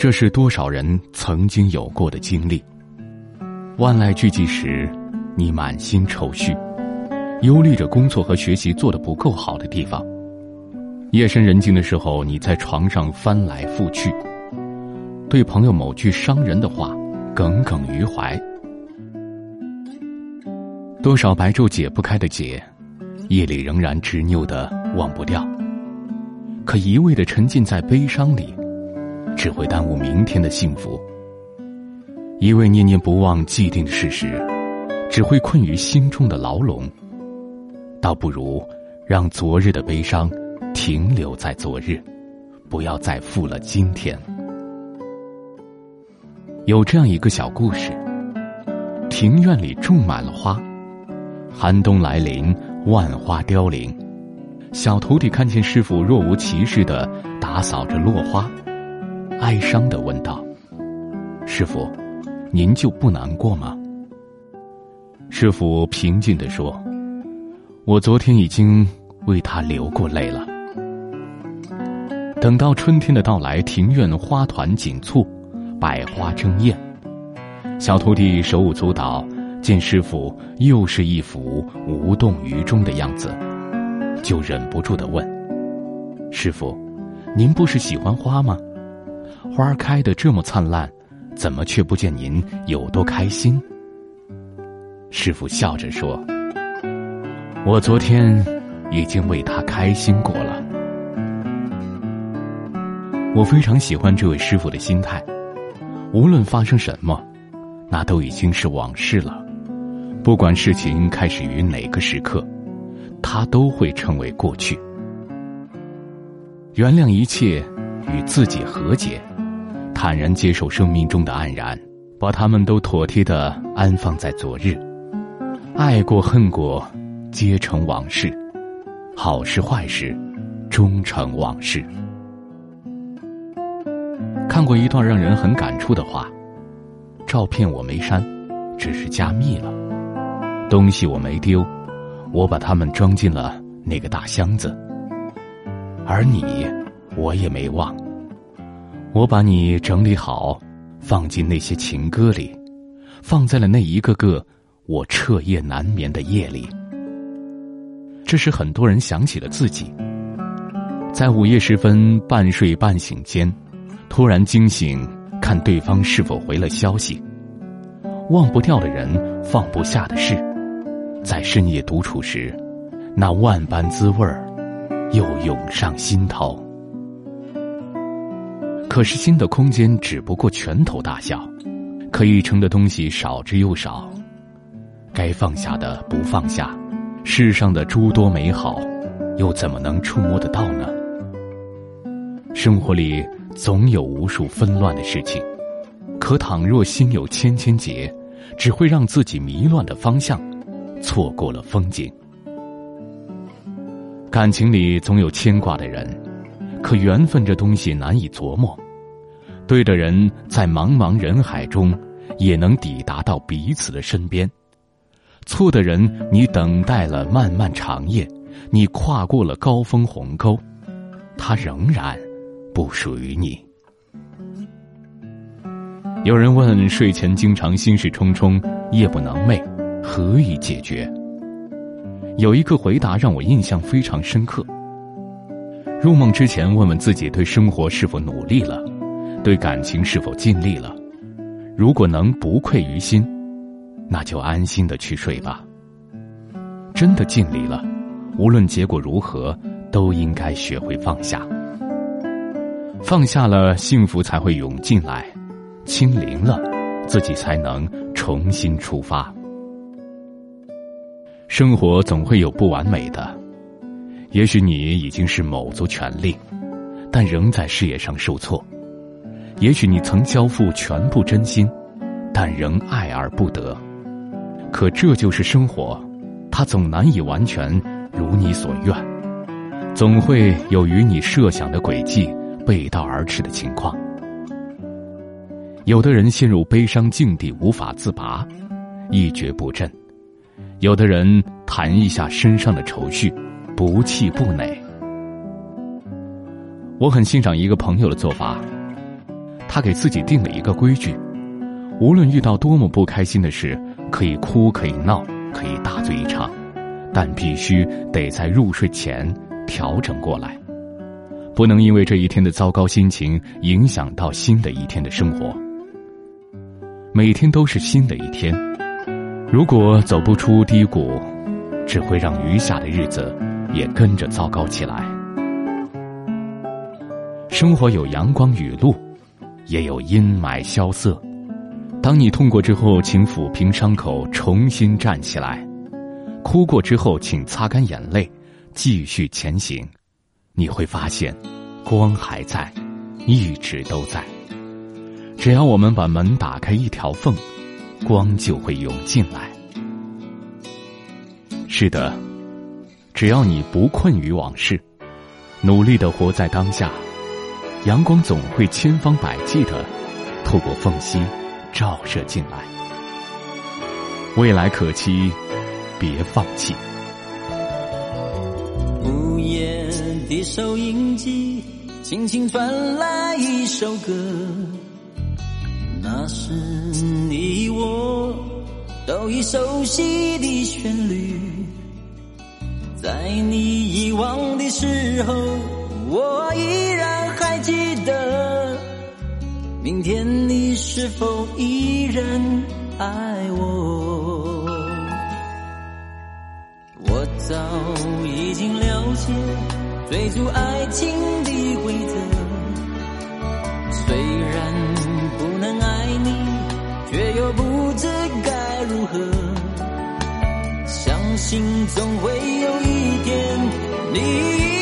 这是多少人曾经有过的经历。万籁俱寂时，你满心愁绪，忧虑着工作和学习做得不够好的地方。夜深人静的时候，你在床上翻来覆去，对朋友某句伤人的话耿耿于怀。多少白昼解不开的结，夜里仍然执拗的忘不掉。可一味的沉浸在悲伤里，只会耽误明天的幸福；一味念念不忘既定的事实，只会困于心中的牢笼。倒不如让昨日的悲伤。停留在昨日，不要再负了今天。有这样一个小故事：庭院里种满了花，寒冬来临，万花凋零。小徒弟看见师傅若无其事的打扫着落花，哀伤的问道：“师傅，您就不难过吗？”师傅平静的说：“我昨天已经为他流过泪了。”等到春天的到来，庭院花团锦簇，百花争艳。小徒弟手舞足蹈，见师傅又是一副无动于衷的样子，就忍不住的问：“师傅，您不是喜欢花吗？花开的这么灿烂，怎么却不见您有多开心？”师傅笑着说：“我昨天已经为他开心过了。”我非常喜欢这位师傅的心态，无论发生什么，那都已经是往事了。不管事情开始于哪个时刻，他都会成为过去。原谅一切，与自己和解，坦然接受生命中的黯然，把他们都妥帖的安放在昨日。爱过恨过，皆成往事；好事坏事，终成往事。看过一段让人很感触的话：照片我没删，只是加密了；东西我没丢，我把它们装进了那个大箱子。而你，我也没忘，我把你整理好，放进那些情歌里，放在了那一个个我彻夜难眠的夜里。这时，很多人想起了自己，在午夜时分半睡半醒间。突然惊醒，看对方是否回了消息。忘不掉的人，放不下的事，在深夜独处时，那万般滋味儿又涌上心头。可是心的空间只不过拳头大小，可以盛的东西少之又少，该放下的不放下，世上的诸多美好，又怎么能触摸得到呢？生活里。总有无数纷乱的事情，可倘若心有千千结，只会让自己迷乱的方向，错过了风景。感情里总有牵挂的人，可缘分这东西难以琢磨。对的人在茫茫人海中，也能抵达到彼此的身边；错的人，你等待了漫漫长夜，你跨过了高峰鸿沟，他仍然。不属于你。有人问：睡前经常心事重重，夜不能寐，何以解决？有一个回答让我印象非常深刻。入梦之前，问问自己对生活是否努力了，对感情是否尽力了。如果能不愧于心，那就安心的去睡吧。真的尽力了，无论结果如何，都应该学会放下。放下了，幸福才会涌进来；清零了，自己才能重新出发。生活总会有不完美的，也许你已经是卯足全力，但仍在事业上受挫；也许你曾交付全部真心，但仍爱而不得。可这就是生活，它总难以完全如你所愿，总会有与你设想的轨迹。背道而驰的情况，有的人陷入悲伤境地无法自拔，一蹶不振；有的人谈一下身上的愁绪，不气不馁。我很欣赏一个朋友的做法，他给自己定了一个规矩：无论遇到多么不开心的事，可以哭，可以闹，可以大醉一场，但必须得在入睡前调整过来，不能因为这一天的糟糕心情影响到新的一天的生活。每天都是新的一天，如果走不出低谷，只会让余下的日子也跟着糟糕起来。生活有阳光雨露，也有阴霾萧瑟。当你痛过之后，请抚平伤口，重新站起来；哭过之后，请擦干眼泪，继续前行。你会发现，光还在，一直都在。只要我们把门打开一条缝，光就会涌进来。是的，只要你不困于往事，努力的活在当下，阳光总会千方百计的透过缝隙照射进来。未来可期，别放弃。午夜的收音机，轻轻传来一首歌。那是你我都已熟悉的旋律，在你遗忘的时候，我依然还记得。明天你是否依然爱我？我早已经了解追逐爱情的规则，虽然。不能爱你，却又不知该如何。相信总会，你。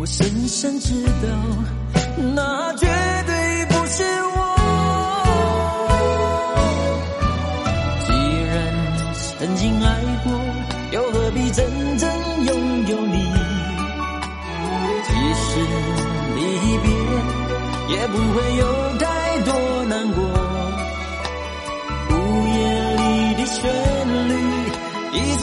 我深深知道，那绝对不是我。既然曾经爱过，又何必真正拥有你？即使离别。也不会有太多难过。午夜里的旋律，一直